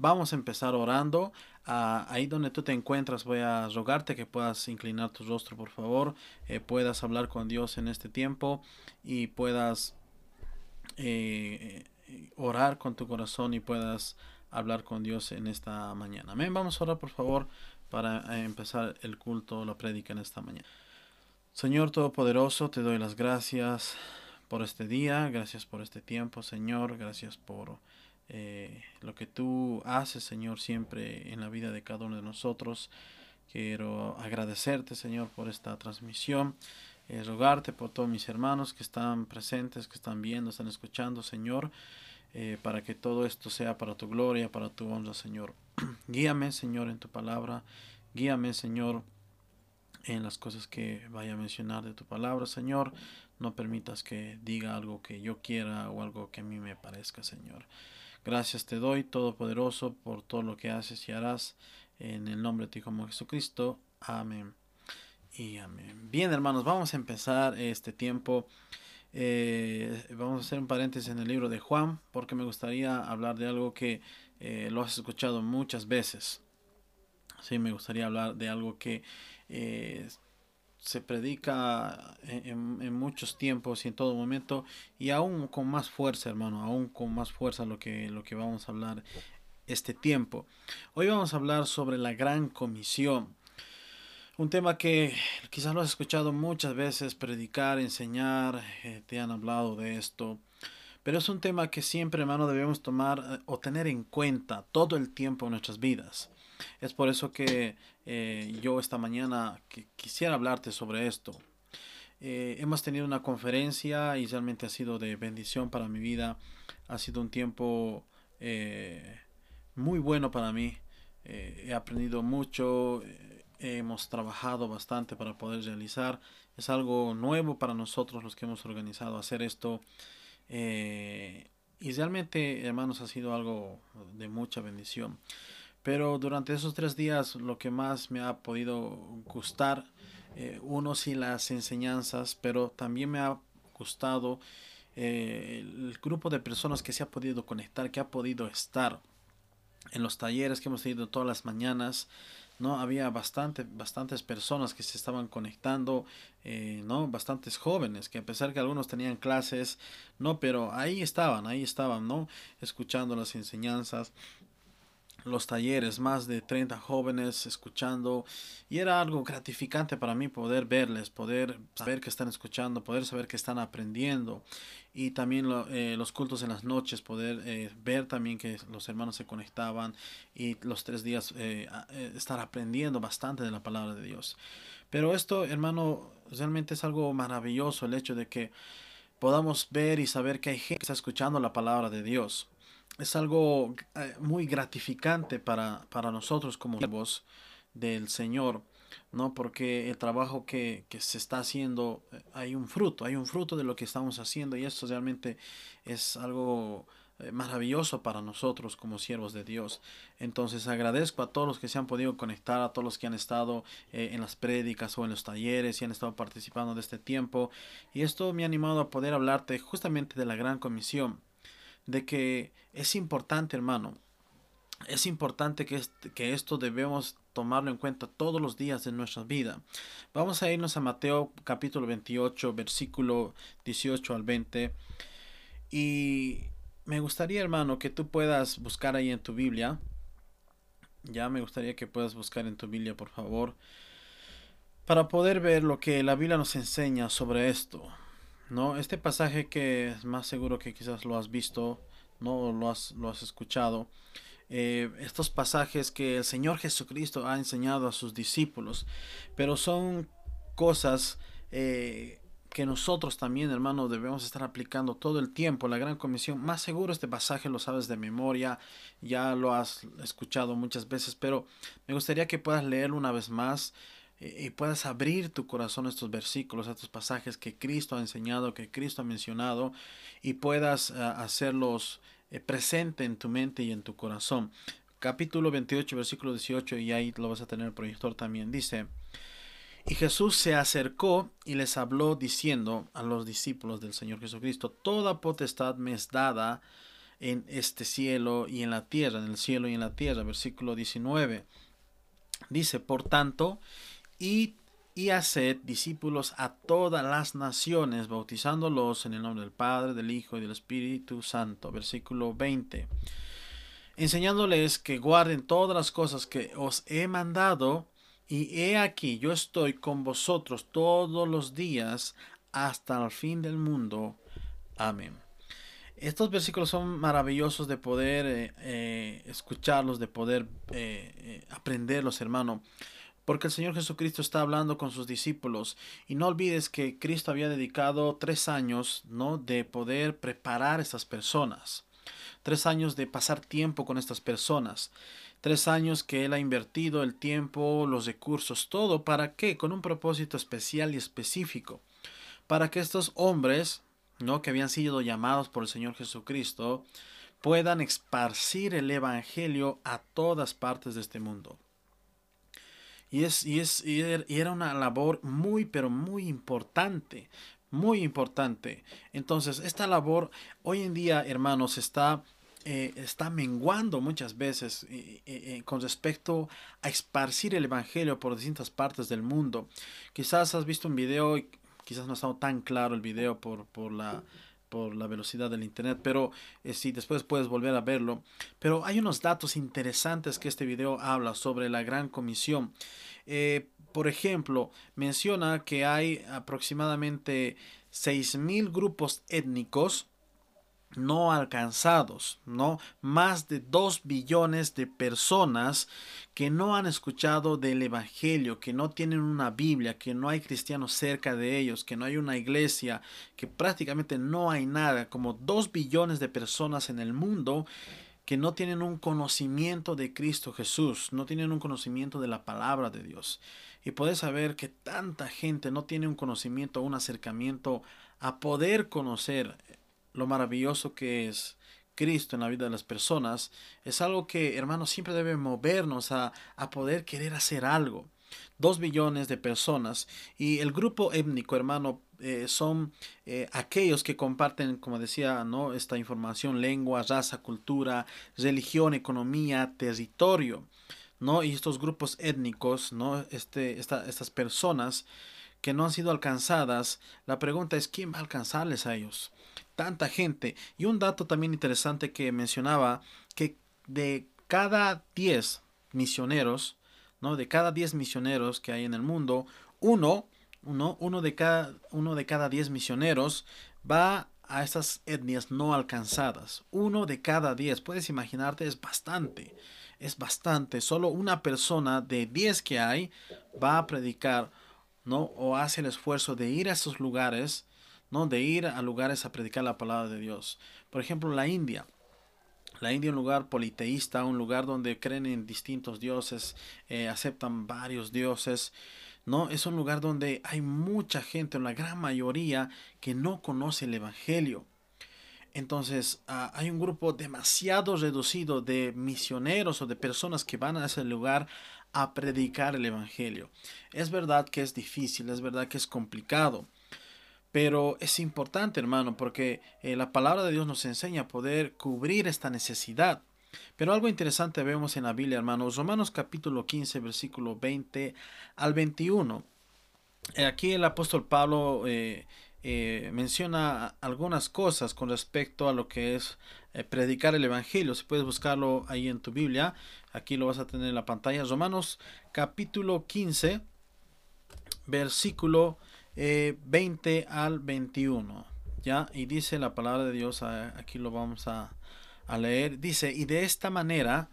Vamos a empezar orando. Ah, ahí donde tú te encuentras voy a rogarte que puedas inclinar tu rostro, por favor. Eh, puedas hablar con Dios en este tiempo y puedas eh, orar con tu corazón y puedas hablar con Dios en esta mañana. Amén. Vamos a orar, por favor, para eh, empezar el culto, la prédica en esta mañana. Señor Todopoderoso, te doy las gracias por este día, gracias por este tiempo, Señor, gracias por eh, lo que tú haces, Señor, siempre en la vida de cada uno de nosotros. Quiero agradecerte, Señor, por esta transmisión. Eh, rogarte por todos mis hermanos que están presentes, que están viendo, están escuchando, Señor, eh, para que todo esto sea para tu gloria, para tu honra, Señor. Guíame, Señor, en tu palabra. Guíame, Señor, en las cosas que vaya a mencionar de tu palabra, Señor. No permitas que diga algo que yo quiera o algo que a mí me parezca, Señor. Gracias te doy, Todopoderoso, por todo lo que haces y harás. En el nombre de tu Hijo Jesucristo. Amén. Y amén. Bien, hermanos, vamos a empezar este tiempo. Eh, vamos a hacer un paréntesis en el libro de Juan, porque me gustaría hablar de algo que eh, lo has escuchado muchas veces. Sí, me gustaría hablar de algo que eh, se predica en, muchos tiempos y en todo momento y aún con más fuerza hermano aún con más fuerza lo que lo que vamos a hablar este tiempo. Hoy vamos a hablar sobre la gran comisión. Un tema que quizás lo has escuchado muchas veces predicar enseñar eh, te han hablado de esto pero es un tema que siempre hermano debemos tomar eh, o tener en cuenta todo el tiempo en nuestras vidas es por eso que eh, yo esta mañana quisiera hablarte sobre esto. Eh, hemos tenido una conferencia y realmente ha sido de bendición para mi vida. Ha sido un tiempo eh, muy bueno para mí. he aprendido mucho. hemos trabajado bastante para poder realizar. Es algo nuevo para nosotros los que hemos organizado hacer esto. y realmente, hermanos, ha sido algo de mucha bendición. Pero durante esos tres días lo que más me ha podido gustar, eh, uno sí las enseñanzas, pero también me ha gustado eh, el grupo de personas que se ha podido conectar, que ha podido estar en los talleres que hemos tenido todas las mañanas. ¿no? Había bastante, bastantes personas que se estaban conectando, eh, ¿no? Bastantes jóvenes, que a pesar que algunos tenían clases, ¿no? Pero ahí estaban, ahí estaban, ¿no? Escuchando las enseñanzas los talleres, más de 30 jóvenes escuchando y era algo gratificante para mí poder verles, poder saber que están escuchando, poder saber que están aprendiendo y también eh, los cultos en las noches, poder eh, ver también que los hermanos se conectaban y los tres días eh, estar aprendiendo bastante de la palabra de Dios. Pero esto, hermano, realmente es algo maravilloso el hecho de que podamos ver y saber que hay gente que está escuchando la palabra de Dios es algo eh, muy gratificante para, para nosotros como siervos del Señor, ¿no? Porque el trabajo que, que, se está haciendo, eh, hay un fruto, hay un fruto de lo que estamos haciendo y esto realmente es algo eh, maravilloso para nosotros como siervos de Dios. Entonces agradezco a todos los que se han podido conectar, a todos los que han estado en las prédicas o en los talleres y han estado participando de este tiempo. Y esto me ha animado a poder hablarte justamente de la gran comisión de que es importante, hermano, es importante que, que esto debemos tomarlo en cuenta todos los días de nuestra vida. Vamos a irnos a Mateo capítulo 28, versículo 18 al 20. Y me gustaría, hermano, que tú puedas buscar ahí en tu Biblia. Ya me gustaría que puedas buscar en tu Biblia, por favor, para poder ver lo que la Biblia nos enseña sobre esto. ¿No? Este pasaje que es más seguro que quizás lo has visto, no lo has, lo has escuchado. Eh, estos pasajes que el Señor Jesucristo ha enseñado a sus discípulos, pero son cosas eh, que nosotros también, hermano, debemos estar aplicando todo el tiempo. La gran comisión, más seguro este pasaje lo sabes de memoria, ya lo has escuchado muchas veces, pero me gustaría que puedas leerlo una vez más y puedas abrir tu corazón a estos versículos, a estos pasajes que Cristo ha enseñado, que Cristo ha mencionado, y puedas eh, hacerlos eh, presente en tu mente y en tu corazón. Capítulo 28, versículo 18, y ahí lo vas a tener el proyector también. Dice, y Jesús se acercó y les habló diciendo a los discípulos del Señor Jesucristo, Toda potestad me es dada en este cielo y en la tierra, en el cielo y en la tierra. Versículo 19. Dice, por tanto, y y haced discípulos a todas las naciones, bautizándolos en el nombre del Padre, del Hijo y del Espíritu Santo. Versículo 20. Enseñándoles que guarden todas las cosas que os he mandado, y he aquí, yo estoy con vosotros todos los días hasta el fin del mundo. Amén. Estos versículos son maravillosos de poder eh, eh, escucharlos, de poder eh, aprenderlos, hermano porque el Señor Jesucristo está hablando con sus discípulos. Y no olvides que Cristo había dedicado tres años, ¿no? De poder preparar a estas personas. Tres años de pasar tiempo con estas personas. Tres años que Él ha invertido el tiempo, los recursos, todo. ¿Para qué? Con un propósito especial y específico. Para que estos hombres, ¿no? Que habían sido llamados por el Señor Jesucristo, puedan esparcir el Evangelio a todas partes de este mundo. Y, es, y, es, y era una labor muy, pero muy importante, muy importante. Entonces, esta labor hoy en día, hermanos, está, eh, está menguando muchas veces eh, eh, con respecto a esparcir el Evangelio por distintas partes del mundo. Quizás has visto un video, quizás no ha estado tan claro el video por, por la por la velocidad del internet, pero si después puedes volver a verlo. Pero hay unos datos interesantes que este video habla sobre la gran comisión. Eh, por ejemplo, menciona que hay aproximadamente 6.000 grupos étnicos no alcanzados, ¿no? Más de 2 billones de personas que no han escuchado del Evangelio, que no tienen una Biblia, que no hay cristianos cerca de ellos, que no hay una iglesia, que prácticamente no hay nada, como 2 billones de personas en el mundo que no tienen un conocimiento de Cristo Jesús, no tienen un conocimiento de la palabra de Dios. Y puedes saber que tanta gente no tiene un conocimiento, un acercamiento a poder conocer lo maravilloso que es Cristo en la vida de las personas, es algo que, hermanos, siempre debe movernos a, a poder querer hacer algo. Dos billones de personas y el grupo étnico, hermano, eh, son eh, aquellos que comparten, como decía, ¿no? esta información, lengua, raza, cultura, religión, economía, territorio, ¿no? Y estos grupos étnicos, ¿no? Este, estas personas que no han sido alcanzadas, la pregunta es, ¿quién va a alcanzarles a ellos? Tanta gente. Y un dato también interesante que mencionaba, que de cada 10 misioneros, ¿no? De cada 10 misioneros que hay en el mundo, uno uno, de cada, uno de cada diez misioneros va a estas etnias no alcanzadas. Uno de cada diez, puedes imaginarte, es bastante. Es bastante. Solo una persona de diez que hay va a predicar, ¿no? O hace el esfuerzo de ir a esos lugares, ¿no? De ir a lugares a predicar la palabra de Dios. Por ejemplo, la India. La India es un lugar politeísta, un lugar donde creen en distintos dioses, eh, aceptan varios dioses. ¿no? Es un lugar donde hay mucha gente, una gran mayoría, que no conoce el Evangelio. Entonces ah, hay un grupo demasiado reducido de misioneros o de personas que van a ese lugar a predicar el Evangelio. Es verdad que es difícil, es verdad que es complicado, pero es importante hermano porque eh, la palabra de Dios nos enseña a poder cubrir esta necesidad. Pero algo interesante vemos en la Biblia, hermanos. Romanos capítulo 15, versículo 20 al 21. Eh, aquí el apóstol Pablo eh, menciona algunas cosas con respecto a lo que es predicar el Evangelio. Si puedes buscarlo ahí en tu Biblia, aquí lo vas a tener en la pantalla. Romanos capítulo 15, versículo 20 al 21. ¿Ya? Y dice la palabra de Dios, aquí lo vamos a, a leer, dice, y de esta manera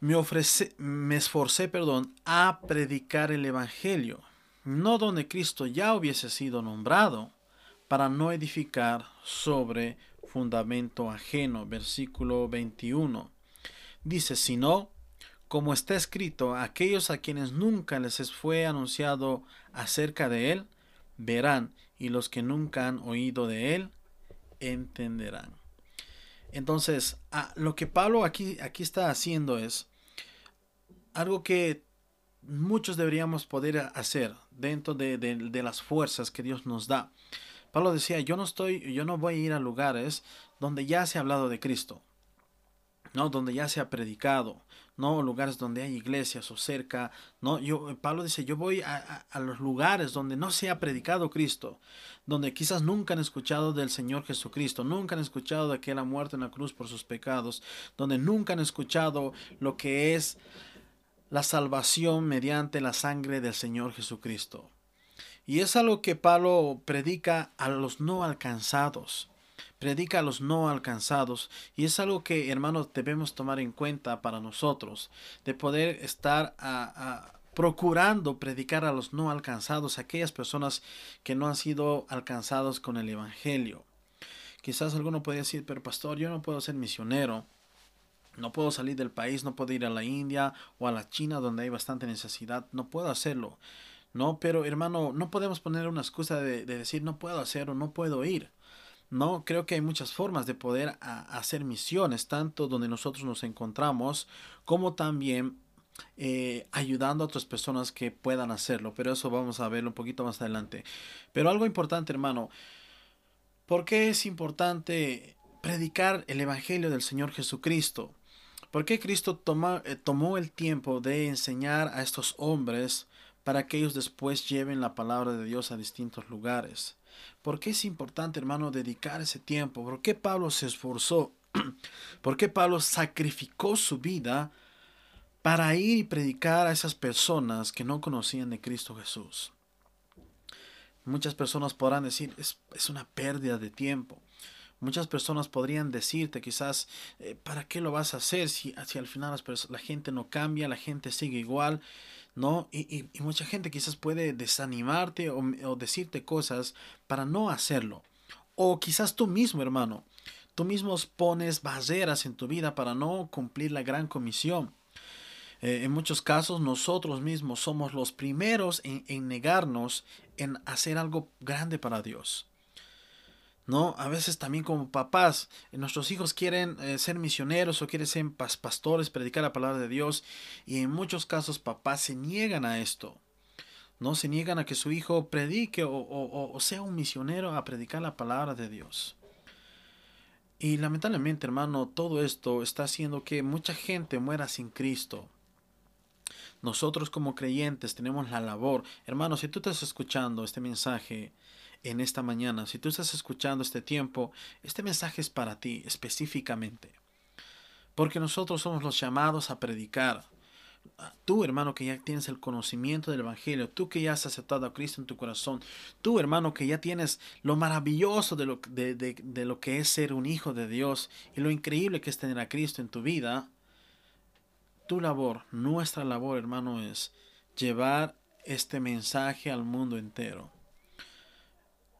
me, ofrece, me esforcé, perdón, a predicar el Evangelio, no donde Cristo ya hubiese sido nombrado, para no edificar sobre fundamento ajeno. Versículo 21. Dice, sino, como está escrito, aquellos a quienes nunca les fue anunciado acerca de él, verán, y los que nunca han oído de él, entenderán. Entonces, lo que Pablo aquí, aquí está haciendo es algo que muchos deberíamos poder hacer dentro de, las fuerzas que Dios nos da. Pablo decía, yo no estoy, yo no voy a ir a lugares donde ya se ha hablado de Cristo, ¿no? Donde ya se ha predicado, ¿no? Lugares donde hay iglesias o cerca, ¿no? Yo, Pablo dice, yo voy a, a, los lugares donde no se ha predicado Cristo, donde quizás nunca han escuchado del Señor Jesucristo, nunca han escuchado de que Él ha muerto en la cruz por sus pecados, donde nunca han escuchado lo que es la salvación mediante la sangre del Señor Jesucristo. Y es algo que Pablo predica a los no alcanzados predica a los no alcanzados y es algo que hermanos debemos tomar en cuenta para nosotros de poder estar a, procurando predicar a los no alcanzados aquellas personas que no han sido alcanzados con el evangelio quizás alguno puede decir pero pastor yo no puedo ser misionero no puedo salir del país, no puedo ir a la India o a la China donde hay bastante necesidad, no puedo hacerlo. No, pero hermano, no podemos poner una excusa de, de decir no puedo hacer o no puedo ir. No, creo que hay muchas formas de poder hacer misiones, tanto donde nosotros nos encontramos, como también eh, ayudando a otras personas que puedan hacerlo. Pero eso vamos a verlo un poquito más adelante. Pero algo importante, hermano, ¿por qué es importante predicar el Evangelio del Señor Jesucristo? ¿Por qué Cristo eh, tomó el tiempo de enseñar a estos hombres para que ellos después lleven la palabra de Dios a distintos lugares? ¿Por qué es importante, hermano, dedicar ese tiempo? ¿Por qué Pablo se esforzó? ¿Por qué Pablo sacrificó su vida para ir y predicar a esas personas que no conocían de Cristo Jesús? Muchas personas podrán decir, es, es una pérdida de tiempo. Muchas personas podrían decirte quizás, eh, ¿para qué lo vas a hacer si, si al final la gente no cambia, la gente sigue igual? ¿No? Y, mucha gente quizás puede desanimarte o, o, decirte cosas para no hacerlo. O quizás tú mismo, hermano, tú mismo pones barreras en tu vida para no cumplir la gran comisión. Eh, en muchos casos nosotros mismos somos los primeros en, en negarnos en hacer algo grande para Dios. ¿No? A veces también como papás, eh, nuestros hijos quieren eh, ser misioneros o quieren ser pastores, predicar la palabra de Dios y en muchos casos papás se niegan a esto. No se niegan a que su hijo predique o, o sea un misionero a predicar la palabra de Dios. Y lamentablemente, hermano, todo esto está haciendo que mucha gente muera sin Cristo. Nosotros como creyentes tenemos la labor. Hermano, si tú estás escuchando este mensaje, en esta mañana, si tú estás escuchando este tiempo, este mensaje es para ti específicamente. Porque nosotros somos los llamados a predicar. Tú, hermano, que ya tienes el conocimiento del Evangelio, tú que ya has aceptado a Cristo en tu corazón, tú, hermano, que ya tienes lo maravilloso de lo, de, de lo que es ser un hijo de Dios y lo increíble que es tener a Cristo en tu vida, tu labor, nuestra labor, hermano, es llevar este mensaje al mundo entero.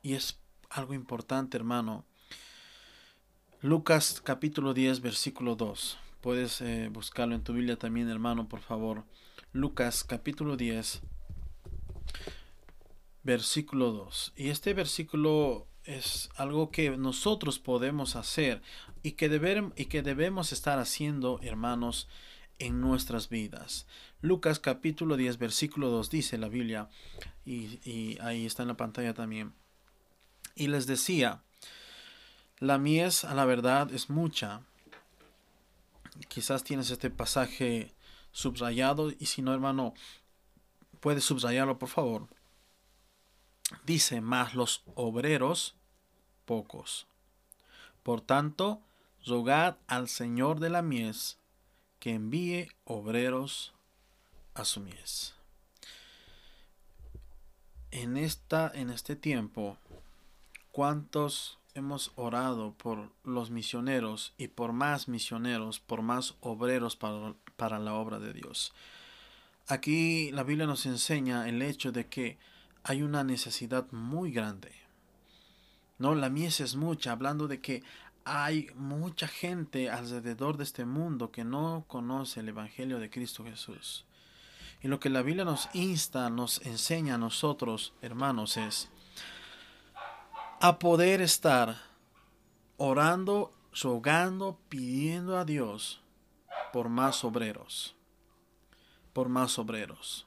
Y es algo importante, hermano. Lucas capítulo 10, versículo 2. Puedes eh, buscarlo en tu Biblia también, hermano, por favor. Lucas capítulo 10, versículo 2. Y este versículo es algo que nosotros podemos hacer y que, y que debemos estar haciendo, hermanos, en nuestras vidas. Lucas capítulo 10, versículo 2 dice la Biblia, y ahí está en la pantalla también y les decía, la mies a la verdad es mucha. Quizás tienes este pasaje subrayado y si no, hermano, puedes subrayarlo, por favor. Dice, más los obreros, pocos. Por tanto, rogad al Señor de la mies que envíe obreros a su mies. En, esta, en este tiempo, ¿Cuántos hemos orado por los misioneros y por más misioneros, por más obreros para, la obra de Dios? Aquí la Biblia nos enseña el hecho de que hay una necesidad muy grande. No, la mies es mucha, hablando de que hay mucha gente alrededor de este mundo que no conoce el Evangelio de Cristo Jesús. Y lo que la Biblia nos insta, nos enseña a nosotros, hermanos, es a poder estar orando, rogando, pidiendo a Dios por más obreros, por más obreros.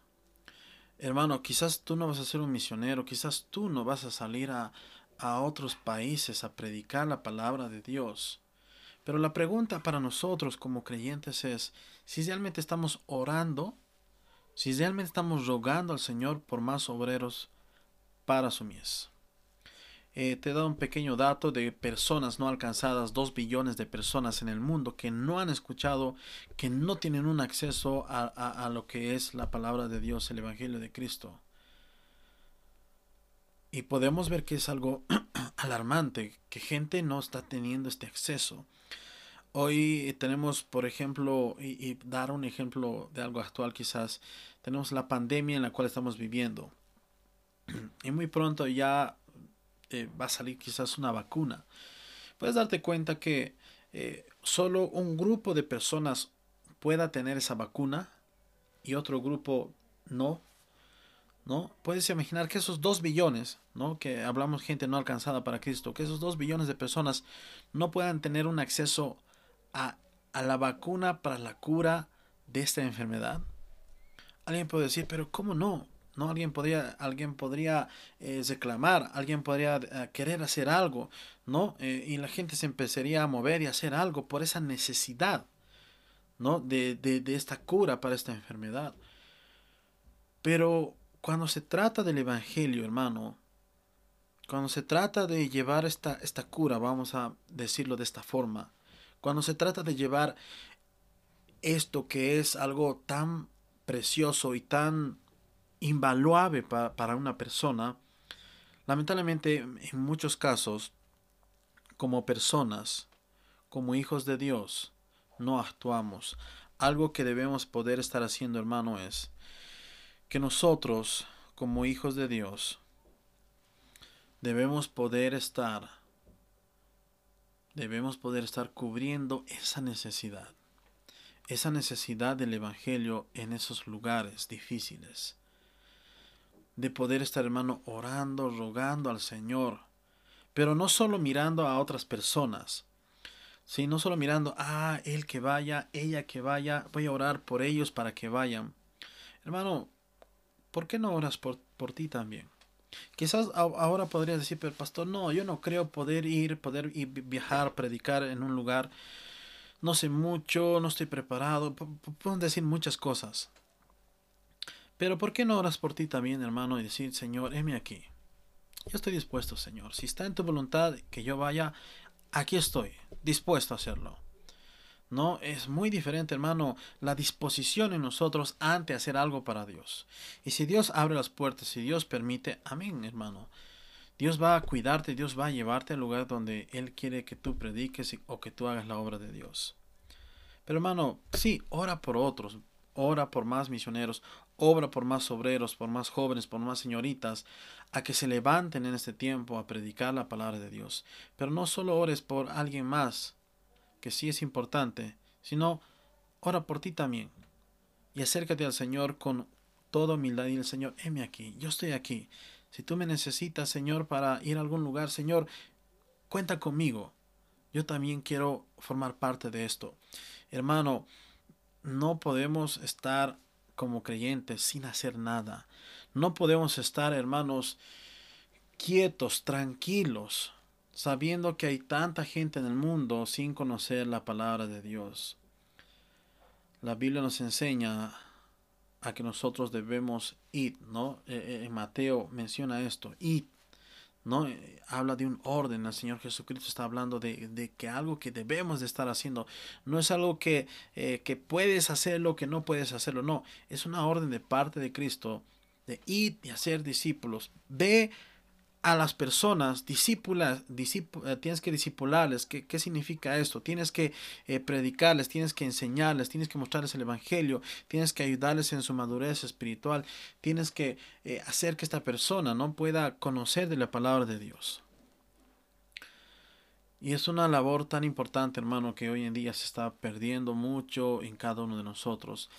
Hermano, quizás tú no vas a ser un misionero, quizás tú no vas a salir a, a otros países a predicar la palabra de Dios. Pero la pregunta para nosotros como creyentes es si realmente estamos orando, si realmente estamos rogando al Señor por más obreros para su mies. Eh, te dado un pequeño dato de personas no alcanzadas, dos billones de personas en el mundo que no han escuchado, que no tienen un acceso a, a lo que es la palabra de Dios, el Evangelio de Cristo. Y podemos ver que es algo alarmante, que gente no está teniendo este acceso. Hoy tenemos, por ejemplo, y, dar un ejemplo de algo actual quizás, tenemos la pandemia en la cual estamos viviendo. Y muy pronto ya eh, va a salir quizás una vacuna. Puedes darte cuenta que eh, solo un grupo de personas pueda tener esa vacuna y otro grupo no ¿no? Puedes imaginar que esos dos billones, ¿no? Que hablamos gente no alcanzada para Cristo, que esos dos billones de personas no puedan tener un acceso a, la vacuna para la cura de esta enfermedad. Alguien puede decir, pero ¿cómo no? ¿No? Alguien podría, alguien podría eh, reclamar, alguien podría eh, querer hacer algo, ¿no? Eh, y la gente se empezaría a mover y hacer algo por esa necesidad, ¿no? De, de esta cura para esta enfermedad. Pero cuando se trata del Evangelio, hermano, cuando se trata de llevar esta, esta cura, vamos a decirlo de esta forma, cuando se trata de llevar esto que es algo tan precioso y tan invaluable para una persona, lamentablemente en muchos casos, como personas, como hijos de Dios, no actuamos. Algo que debemos poder estar haciendo, hermano, es que nosotros, como hijos de Dios, debemos poder estar, debemos poder estar cubriendo esa necesidad, esa necesidad del Evangelio en esos lugares difíciles, de poder estar, hermano, orando, rogando al Señor, pero no solo mirando a otras personas, sino solo mirando, ah, él que vaya, ella que vaya, voy a orar por ellos para que vayan. Hermano, ¿por qué no oras por, por ti también? Quizás ahora podrías decir, pero pastor, no, yo no creo poder ir, poder viajar, predicar en un lugar. No sé mucho, no estoy preparado. Pueden decir muchas cosas. Pero ¿por qué no oras por ti también, hermano, y decir, Señor, heme aquí? Yo estoy dispuesto, Señor. Si está en tu voluntad que yo vaya, aquí estoy, dispuesto a hacerlo. ¿no? Es muy diferente, hermano, la disposición en nosotros ante hacer algo para Dios. Y si Dios abre las puertas, si Dios permite, amén, hermano. Dios va a cuidarte, Dios va a llevarte al lugar donde Él quiere que tú prediques o que tú hagas la obra de Dios. Pero hermano, sí, ora por otros, ora por más misioneros, obra por más obreros, por más jóvenes, por más señoritas, a que se levanten en este tiempo a predicar la palabra de Dios. Pero no solo ores por alguien más, que sí es importante, sino ora por ti también. Y acércate al Señor con toda humildad y el Señor, heme aquí, yo estoy aquí. Si tú me necesitas, Señor, para ir a algún lugar, Señor, cuenta conmigo. Yo también quiero formar parte de esto. Hermano, no podemos estar como creyentes sin hacer nada. No podemos estar, hermanos, quietos, tranquilos, sabiendo que hay tanta gente en el mundo sin conocer la palabra de Dios. La Biblia nos enseña a que nosotros debemos ir, ¿no? Eh, eh, Mateo menciona esto, ir, ¿no? Eh, habla de un orden, el Señor Jesucristo está hablando de, que algo que debemos de estar haciendo, no es algo que, que puedes hacerlo, que no puedes hacerlo, no, es una orden de parte de Cristo de ir y hacer discípulos, de a las personas, discípulas, eh, tienes que discipularles. ¿Qué, ¿Qué, significa esto? Tienes que eh, predicarles, tienes que enseñarles, tienes que mostrarles el Evangelio, tienes que ayudarles en su madurez espiritual, tienes que eh, hacer que esta persona no pueda conocer de la palabra de Dios. Y es una labor tan importante, hermano, que hoy en día se está perdiendo mucho en cada uno de nosotros.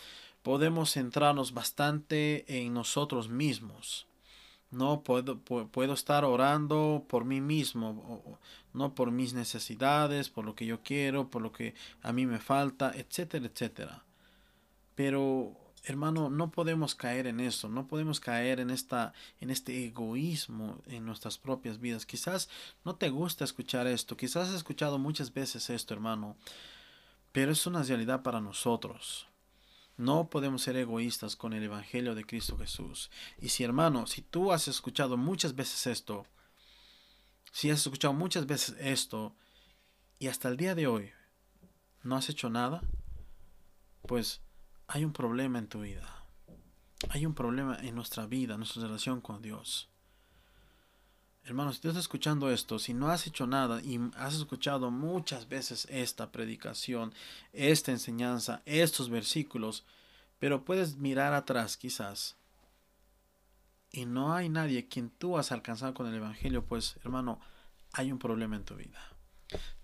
Podemos centrarnos bastante en nosotros mismos no puedo, puedo estar orando por mí mismo, no por mis necesidades, por lo que yo quiero, por lo que a mí me falta, etcétera, etcétera. Pero hermano, no podemos caer en eso, no podemos caer en esta en este egoísmo en nuestras propias vidas. Quizás no te gusta escuchar esto, quizás has escuchado muchas veces esto, hermano, pero es una realidad para nosotros. No podemos ser egoístas con el evangelio de Cristo Jesús. Y si, hermano, si tú has escuchado muchas veces esto, si has escuchado muchas veces esto y hasta el día de hoy no has hecho nada, pues hay un problema en tu vida. Hay un problema en nuestra vida, en nuestra relación con Dios. Hermanos, si estás escuchando esto, si no has hecho nada y has escuchado muchas veces esta predicación, esta enseñanza, estos versículos, pero puedes mirar atrás quizás y no hay nadie quien tú has alcanzado con el Evangelio, pues hermano, hay un problema en tu vida.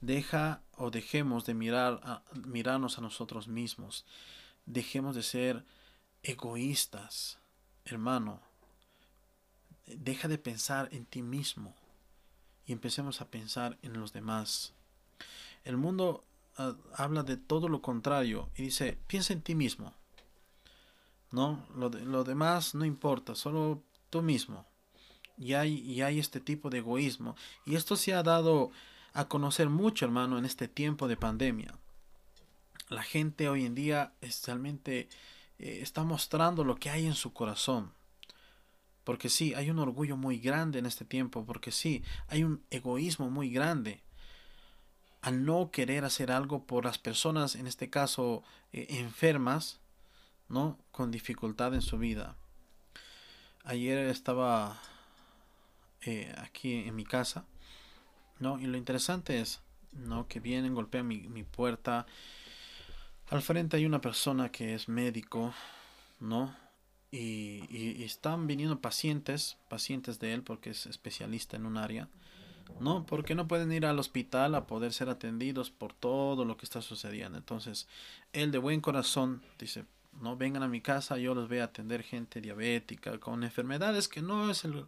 Deja o dejemos de mirar a, mirarnos a nosotros mismos Dejemos de ser egoístas, hermano. Deja de pensar en ti mismo y empecemos a pensar en los demás. El mundo ah, habla de todo lo contrario y dice, piensa en ti mismo. No, lo, lo demás no importa, solo tú mismo. Y hay, y hay este tipo de egoísmo. Y esto se ha dado a conocer mucho, hermano, en este tiempo de pandemia la gente hoy en día realmente eh, está mostrando lo que hay en su corazón. Porque sí, hay un orgullo muy grande en este tiempo, porque sí, hay un egoísmo muy grande al no querer hacer algo por las personas, en este caso eh, enfermas, ¿no? Con dificultad en su vida. Ayer estaba eh, aquí en mi casa, ¿no? Y lo interesante es, ¿no? Que vienen, golpean mi, mi puerta al frente hay una persona que es médico, ¿no? Y, están viniendo pacientes, pacientes de él porque es especialista en un área, ¿no? Porque no pueden ir al hospital a poder ser atendidos por todo lo que está sucediendo. Entonces, él de buen corazón dice, no vengan a mi casa, yo les voy a atender gente diabética con enfermedades que no es el,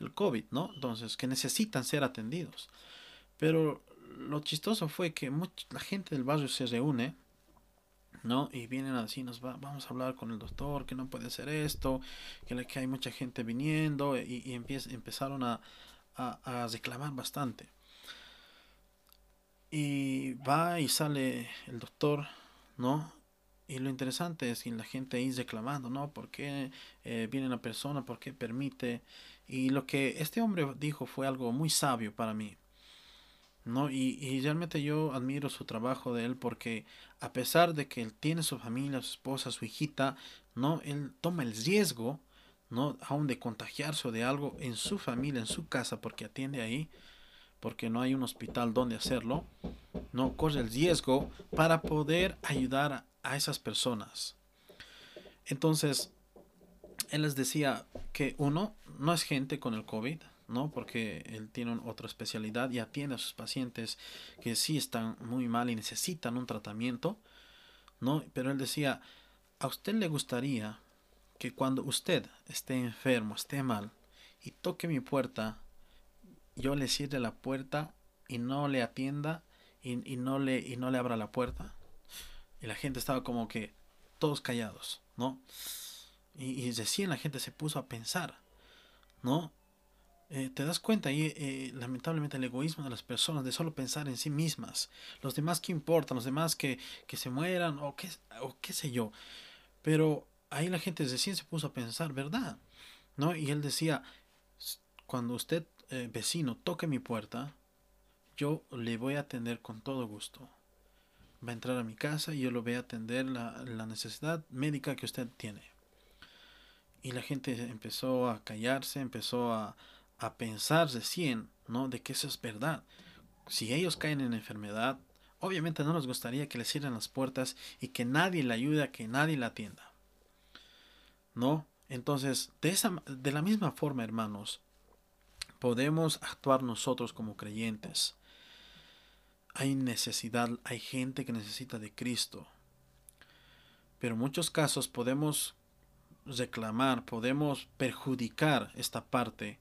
el COVID, ¿no? Entonces, que necesitan ser atendidos. Pero lo chistoso fue que la gente del barrio se reúne ¿no? Y vienen así, nos va, vamos a hablar con el doctor, que no puede hacer esto, que, que hay mucha gente viniendo y, y empezaron a, a, reclamar bastante. Y va y sale el doctor, ¿no? Y lo interesante es que la gente ahí reclamando, ¿no? ¿Por qué eh, viene la persona? ¿Por qué permite? Y lo que este hombre dijo fue algo muy sabio para mí. ¿No? Y, y, realmente yo admiro su trabajo de él porque a pesar de que él tiene su familia, su esposa, su hijita, ¿no? Él toma el riesgo, ¿no? Aún de contagiarse de algo en su familia, en su casa, porque atiende ahí, porque no hay un hospital donde hacerlo, ¿no? Corre el riesgo para poder ayudar a esas personas. Entonces, él les decía que uno, no es gente con el COVID, ¿no? Porque él tiene otra especialidad y atiende a sus pacientes que sí están muy mal y necesitan un tratamiento, ¿no? Pero él decía, a usted le gustaría que cuando usted esté enfermo, esté mal y toque mi puerta, yo le cierre la puerta y no le atienda y, no, le, y no le abra la puerta. Y la gente estaba como que todos callados, ¿no? Y, y la gente se puso a pensar, ¿no? Eh, te das cuenta y eh, lamentablemente el egoísmo de las personas de solo pensar en sí mismas. Los demás que importan los demás que, que se mueran o qué, o qué sé yo. Pero ahí la gente recién se puso a pensar verdad no y él decía cuando usted eh, vecino toque mi puerta yo le voy a atender con todo gusto. Va a entrar a mi casa y yo lo voy a atender la, la necesidad médica que usted tiene y la gente empezó a callarse empezó a a pensar recién, ¿no? De que eso es verdad. Si ellos caen en enfermedad, obviamente no nos gustaría que les cierren las puertas y que nadie le ayude, que nadie la atienda. ¿No? Entonces, de, esa, de la misma forma, hermanos, podemos actuar nosotros como creyentes. Hay necesidad, hay gente que necesita de Cristo. Pero en muchos casos podemos reclamar, podemos perjudicar esta parte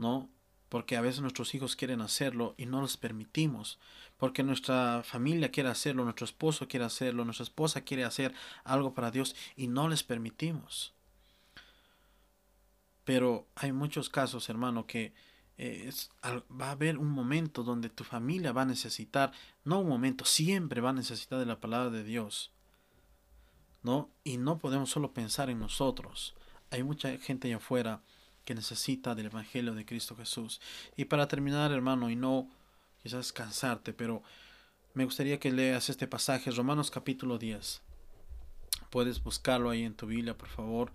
¿no? porque a veces nuestros hijos quieren hacerlo y no los permitimos, porque nuestra familia quiere hacerlo, nuestro esposo quiere hacerlo, nuestra esposa quiere hacer algo para Dios y no les permitimos. Pero hay muchos casos, hermano, que eh, va a haber un momento donde tu familia va a necesitar, no un momento, siempre va a necesitar de la palabra de Dios. ¿No? Y no podemos solo pensar en nosotros. Hay mucha gente allá afuera que necesita del Evangelio de Cristo Jesús. Y para terminar, hermano, y no quizás cansarte, pero me gustaría que leas este pasaje, Romanos capítulo 10. Puedes buscarlo ahí en tu Biblia, por favor.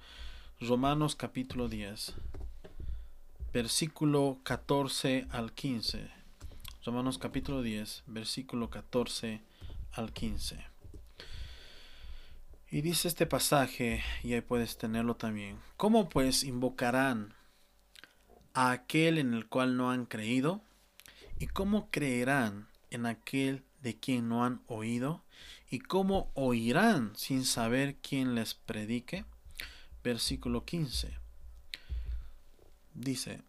Romanos capítulo 10, versículo 14 al 15. Romanos capítulo 10, versículo 14 al 15. Y dice este pasaje, y ahí puedes tenerlo también. ¿Cómo pues invocarán a aquel en el cual no han creído? ¿Y cómo creerán en aquel de quien no han oído? ¿Y cómo oirán sin saber quién les predique? Versículo 15. Dice,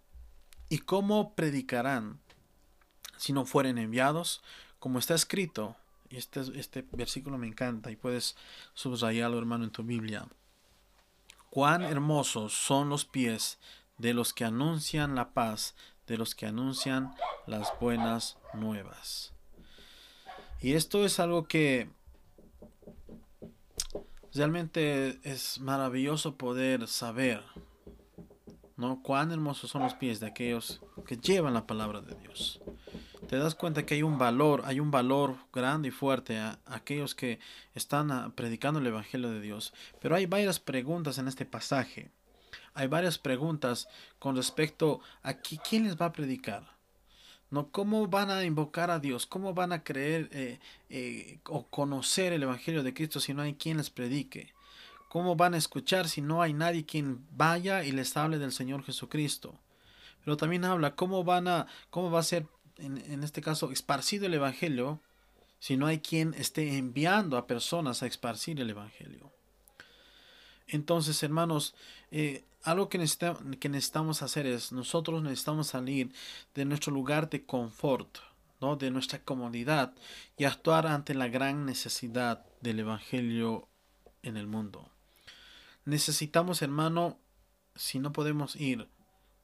¿y cómo predicarán si no fueren enviados? Como está escrito, este, este versículo me encanta y puedes subrayarlo, hermano, en tu Biblia. Cuán hermosos son los pies de los que anuncian la paz, de los que anuncian las buenas nuevas. Y esto es algo que realmente es maravilloso poder saber, ¿no? Cuán hermosos son los pies de aquellos que llevan la palabra de Dios te das cuenta que hay un valor, hay un valor grande y fuerte a, aquellos que están ah, predicando el Evangelio de Dios. Pero hay varias preguntas en este pasaje. Hay varias preguntas con respecto a quién les va a predicar. ¿no? ¿Cómo van a invocar a Dios? ¿Cómo van a creer eh, eh, o conocer el Evangelio de Cristo si no hay quien les predique? ¿Cómo van a escuchar si no hay nadie quien vaya y les hable del Señor Jesucristo? Pero también habla cómo van a, cómo va a ser en, este caso, esparcido el Evangelio si no hay quien esté enviando a personas a esparcir el Evangelio. Entonces, hermanos, eh, algo que, que necesitamos hacer es, nosotros necesitamos salir de nuestro lugar de confort, ¿no? de nuestra comodidad y actuar ante la gran necesidad del Evangelio en el mundo. Necesitamos, hermano, si no podemos ir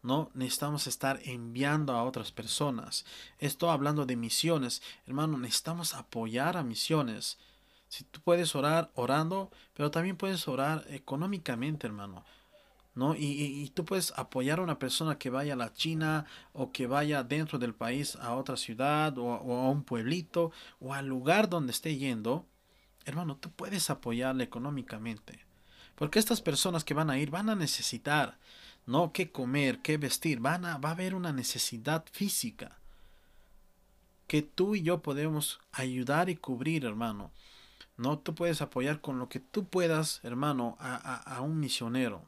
¿no? Necesitamos estar enviando a otras personas. Esto hablando de misiones, hermano, necesitamos apoyar a misiones. Si tú puedes orar orando, pero también puedes orar económicamente, hermano. ¿No? Y, tú puedes apoyar a una persona que vaya a la China o que vaya dentro del país a otra ciudad o, o a un pueblito o al lugar donde esté yendo. Hermano, tú puedes apoyarle económicamente. Porque estas personas que van a ir van a necesitar no qué comer, qué vestir, a, va a haber una necesidad física que tú y yo podemos ayudar y cubrir, hermano. No tú puedes apoyar con lo que tú puedas, hermano, a, a, un misionero.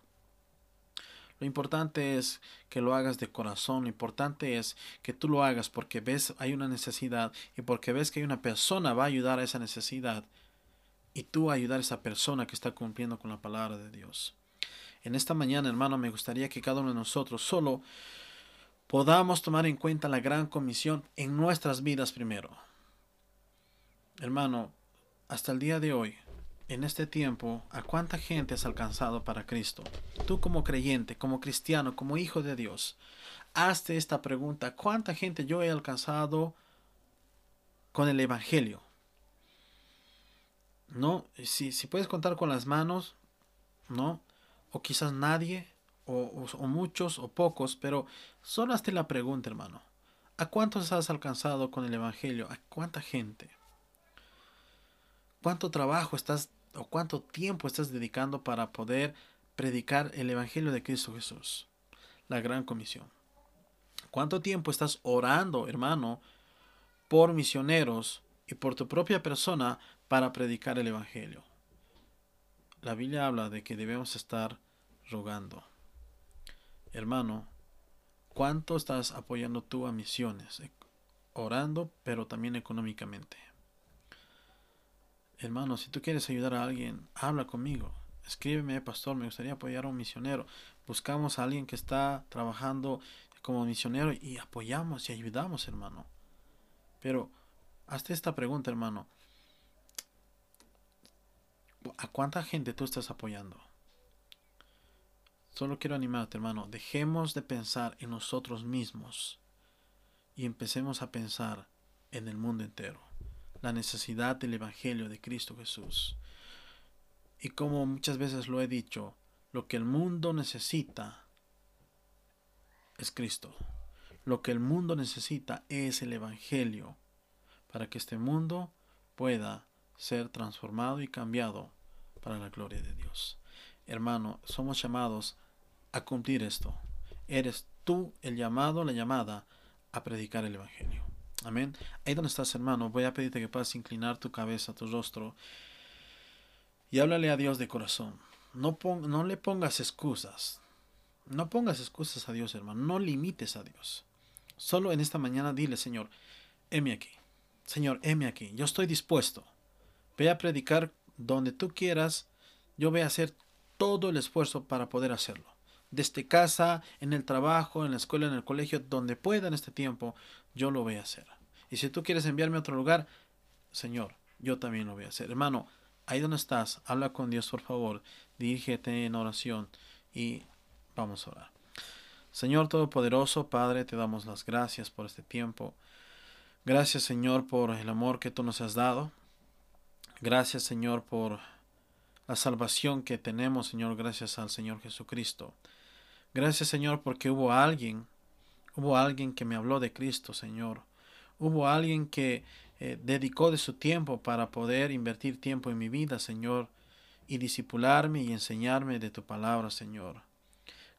Lo importante es que lo hagas de corazón, lo importante es que tú lo hagas porque ves hay una necesidad y porque ves que hay una persona va a ayudar a esa necesidad y tú ayudar a esa persona que está cumpliendo con la palabra de Dios. En esta mañana, hermano, me gustaría que cada uno de nosotros solo podamos tomar en cuenta la gran comisión en nuestras vidas primero. Hermano, hasta el día de hoy, en este tiempo, ¿a cuánta gente has alcanzado para Cristo? Tú como creyente, como cristiano, como hijo de Dios, hazte esta pregunta, ¿cuánta gente yo he alcanzado con el Evangelio? No, si, si puedes contar con las manos, ¿no? O quizás nadie, o, muchos, o pocos, pero solo hazte la pregunta, hermano. ¿A cuántos has alcanzado con el Evangelio? ¿A cuánta gente? ¿Cuánto trabajo estás o cuánto tiempo estás dedicando para poder predicar el Evangelio de Cristo Jesús? La gran comisión. ¿Cuánto tiempo estás orando, hermano, por misioneros y por tu propia persona para predicar el Evangelio? La Biblia habla de que debemos estar rogando. Hermano, ¿cuánto estás apoyando tú a misiones? Orando, pero también económicamente. Hermano, si tú quieres ayudar a alguien, habla conmigo. Escríbeme, pastor, me gustaría apoyar a un misionero. Buscamos a alguien que está trabajando como misionero y apoyamos y ayudamos, hermano. Pero hazte esta pregunta, hermano. ¿A cuánta gente tú estás apoyando? Solo quiero animarte, hermano. Dejemos de pensar en nosotros mismos y empecemos a pensar en el mundo entero. La necesidad del Evangelio de Cristo Jesús. Y como muchas veces lo he dicho, lo que el mundo necesita es Cristo. Lo que el mundo necesita es el Evangelio para que este mundo pueda ser transformado y cambiado para la gloria de Dios. Hermano, somos llamados a cumplir esto. Eres tú el llamado, la llamada a predicar el Evangelio. Amén. Ahí donde estás, hermano, voy a pedirte que puedas inclinar tu cabeza, tu rostro y háblale a Dios de corazón. No, le pongas excusas. No pongas excusas a Dios, hermano. No limites a Dios. Solo en esta mañana dile, Señor, heme aquí. Señor, heme aquí. Yo estoy dispuesto. Ve a predicar donde tú quieras. Yo voy a hacer todo el esfuerzo para poder hacerlo. Desde casa, en el trabajo, en la escuela, en el colegio, donde pueda en este tiempo, yo lo voy a hacer. Y si tú quieres enviarme a otro lugar, Señor, yo también lo voy a hacer. Hermano, ahí donde estás, habla con Dios, por favor. Dirígete en oración y vamos a orar. Señor Todopoderoso, Padre, te damos las gracias por este tiempo. Gracias, Señor, por el amor que tú nos has dado. Gracias, Señor, por la salvación que tenemos, Señor, gracias al Señor Jesucristo. Gracias, Señor, porque hubo alguien, hubo alguien que me habló de Cristo, Señor. Hubo alguien que eh, dedicó de su tiempo para poder invertir tiempo en mi vida, Señor, y disipularme y enseñarme de tu palabra, Señor.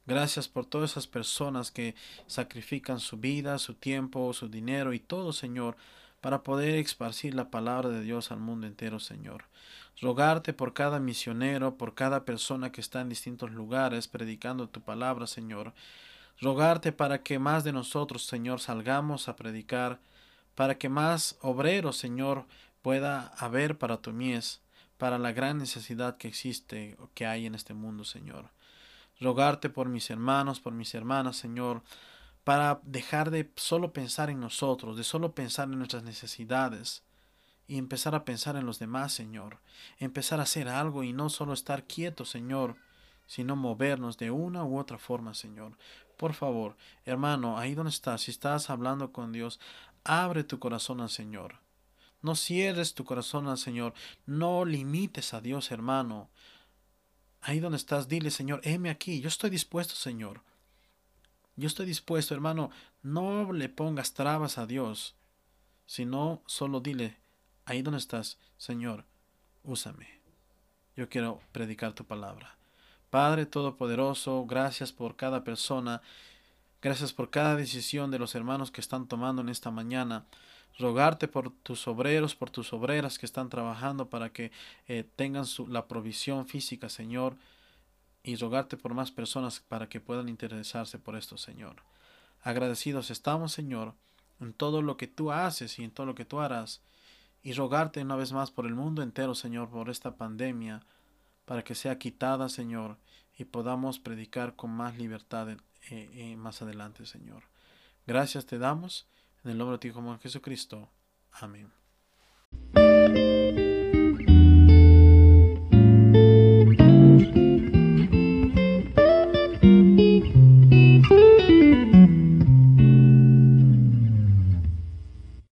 Gracias por todas esas personas que sacrifican su vida, su tiempo, su dinero y todo, Señor, para poder esparcir la palabra de Dios al mundo entero, Señor. Rogarte por cada misionero, por cada persona que está en distintos lugares predicando tu palabra, Señor. Rogarte para que más de nosotros, Señor, salgamos a predicar, para que más obreros, Señor, pueda haber para tu mies, para la gran necesidad que existe, que hay en este mundo, Señor rogarte por mis hermanos, por mis hermanas, Señor, para dejar de solo pensar en nosotros, de solo pensar en nuestras necesidades y empezar a pensar en los demás, Señor. Empezar a hacer algo y no solo estar quietos, Señor, sino movernos de una u otra forma, Señor. Por favor, hermano, ahí donde estás, si estás hablando con Dios, abre tu corazón al Señor. No cierres tu corazón al Señor. No limites a Dios, hermano. Ahí donde estás, dile, Señor, heme aquí, yo estoy dispuesto, Señor. Yo estoy dispuesto, hermano, no le pongas trabas a Dios, sino solo dile, ahí donde estás, Señor, úsame. Yo quiero predicar tu palabra. Padre Todopoderoso, gracias por cada persona, gracias por cada decisión de los hermanos que están tomando en esta mañana rogarte por tus obreros, por tus obreras que están trabajando para que eh, tengan su, la provisión física, Señor, y rogarte por más personas para que puedan interesarse por esto, Señor. Agradecidos estamos, Señor, en todo lo que tú haces y en todo lo que tú harás, y rogarte una vez más por el mundo entero, Señor, por esta pandemia, para que sea quitada, Señor, y podamos predicar con más libertad eh, eh, más adelante, Señor. Gracias te damos en el nombre de tu Hijo Jesucristo. Amén.